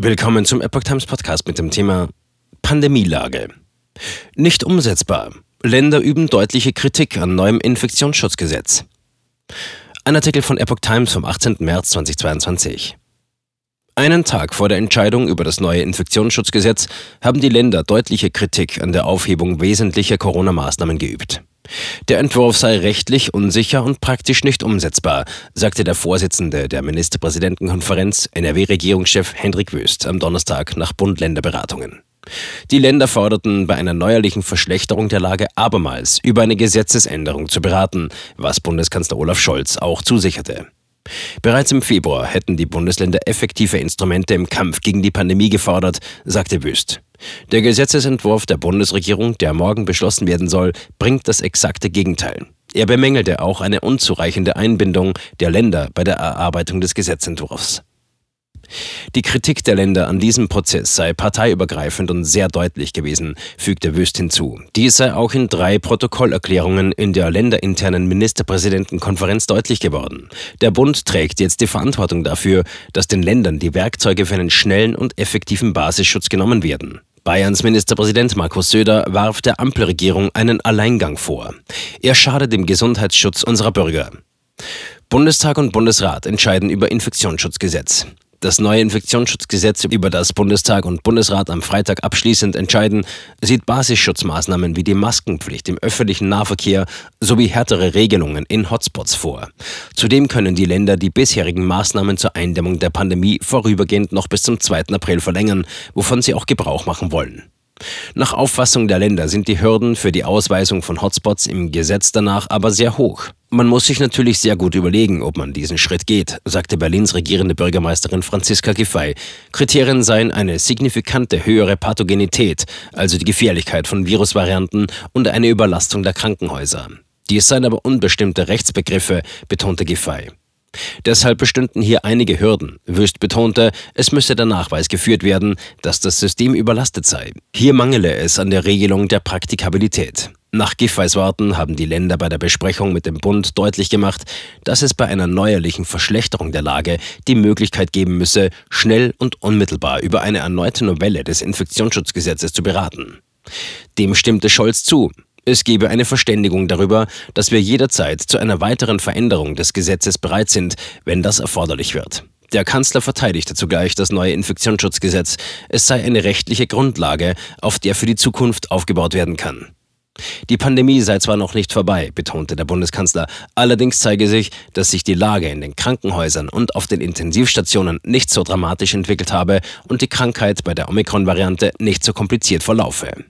Willkommen zum Epoch Times Podcast mit dem Thema Pandemielage. Nicht umsetzbar. Länder üben deutliche Kritik an neuem Infektionsschutzgesetz. Ein Artikel von Epoch Times vom 18. März 2022. Einen Tag vor der Entscheidung über das neue Infektionsschutzgesetz haben die Länder deutliche Kritik an der Aufhebung wesentlicher Corona-Maßnahmen geübt. Der Entwurf sei rechtlich unsicher und praktisch nicht umsetzbar, sagte der Vorsitzende der Ministerpräsidentenkonferenz, NRW-Regierungschef Hendrik Wüst, am Donnerstag nach Bund-Länder-Beratungen. Die Länder forderten bei einer neuerlichen Verschlechterung der Lage abermals über eine Gesetzesänderung zu beraten, was Bundeskanzler Olaf Scholz auch zusicherte. Bereits im Februar hätten die Bundesländer effektive Instrumente im Kampf gegen die Pandemie gefordert, sagte Wüst. Der Gesetzesentwurf der Bundesregierung, der morgen beschlossen werden soll, bringt das exakte Gegenteil. Er bemängelte auch eine unzureichende Einbindung der Länder bei der Erarbeitung des Gesetzentwurfs. Die Kritik der Länder an diesem Prozess sei parteiübergreifend und sehr deutlich gewesen, fügte Wüst hinzu. Dies sei auch in drei Protokollerklärungen in der länderinternen Ministerpräsidentenkonferenz deutlich geworden. Der Bund trägt jetzt die Verantwortung dafür, dass den Ländern die Werkzeuge für einen schnellen und effektiven Basisschutz genommen werden. Bayerns Ministerpräsident Markus Söder warf der Ampelregierung einen Alleingang vor. Er schadet dem Gesundheitsschutz unserer Bürger. Bundestag und Bundesrat entscheiden über Infektionsschutzgesetz. Das neue Infektionsschutzgesetz, über das Bundestag und Bundesrat am Freitag abschließend entscheiden, sieht Basisschutzmaßnahmen wie die Maskenpflicht im öffentlichen Nahverkehr sowie härtere Regelungen in Hotspots vor. Zudem können die Länder die bisherigen Maßnahmen zur Eindämmung der Pandemie vorübergehend noch bis zum 2. April verlängern, wovon sie auch Gebrauch machen wollen. Nach Auffassung der Länder sind die Hürden für die Ausweisung von Hotspots im Gesetz danach aber sehr hoch. Man muss sich natürlich sehr gut überlegen, ob man diesen Schritt geht, sagte Berlins regierende Bürgermeisterin Franziska Giffey. Kriterien seien eine signifikante höhere Pathogenität, also die Gefährlichkeit von Virusvarianten und eine Überlastung der Krankenhäuser. Dies seien aber unbestimmte Rechtsbegriffe, betonte Giffey. Deshalb bestünden hier einige Hürden. Wüst betonte, es müsse der Nachweis geführt werden, dass das System überlastet sei. Hier mangele es an der Regelung der Praktikabilität. Nach Giffey's Worten haben die Länder bei der Besprechung mit dem Bund deutlich gemacht, dass es bei einer neuerlichen Verschlechterung der Lage die Möglichkeit geben müsse, schnell und unmittelbar über eine erneute Novelle des Infektionsschutzgesetzes zu beraten. Dem stimmte Scholz zu. Es gebe eine Verständigung darüber, dass wir jederzeit zu einer weiteren Veränderung des Gesetzes bereit sind, wenn das erforderlich wird. Der Kanzler verteidigte zugleich das neue Infektionsschutzgesetz. Es sei eine rechtliche Grundlage, auf der für die Zukunft aufgebaut werden kann. Die Pandemie sei zwar noch nicht vorbei, betonte der Bundeskanzler, allerdings zeige sich, dass sich die Lage in den Krankenhäusern und auf den Intensivstationen nicht so dramatisch entwickelt habe und die Krankheit bei der Omikron-Variante nicht so kompliziert verlaufe.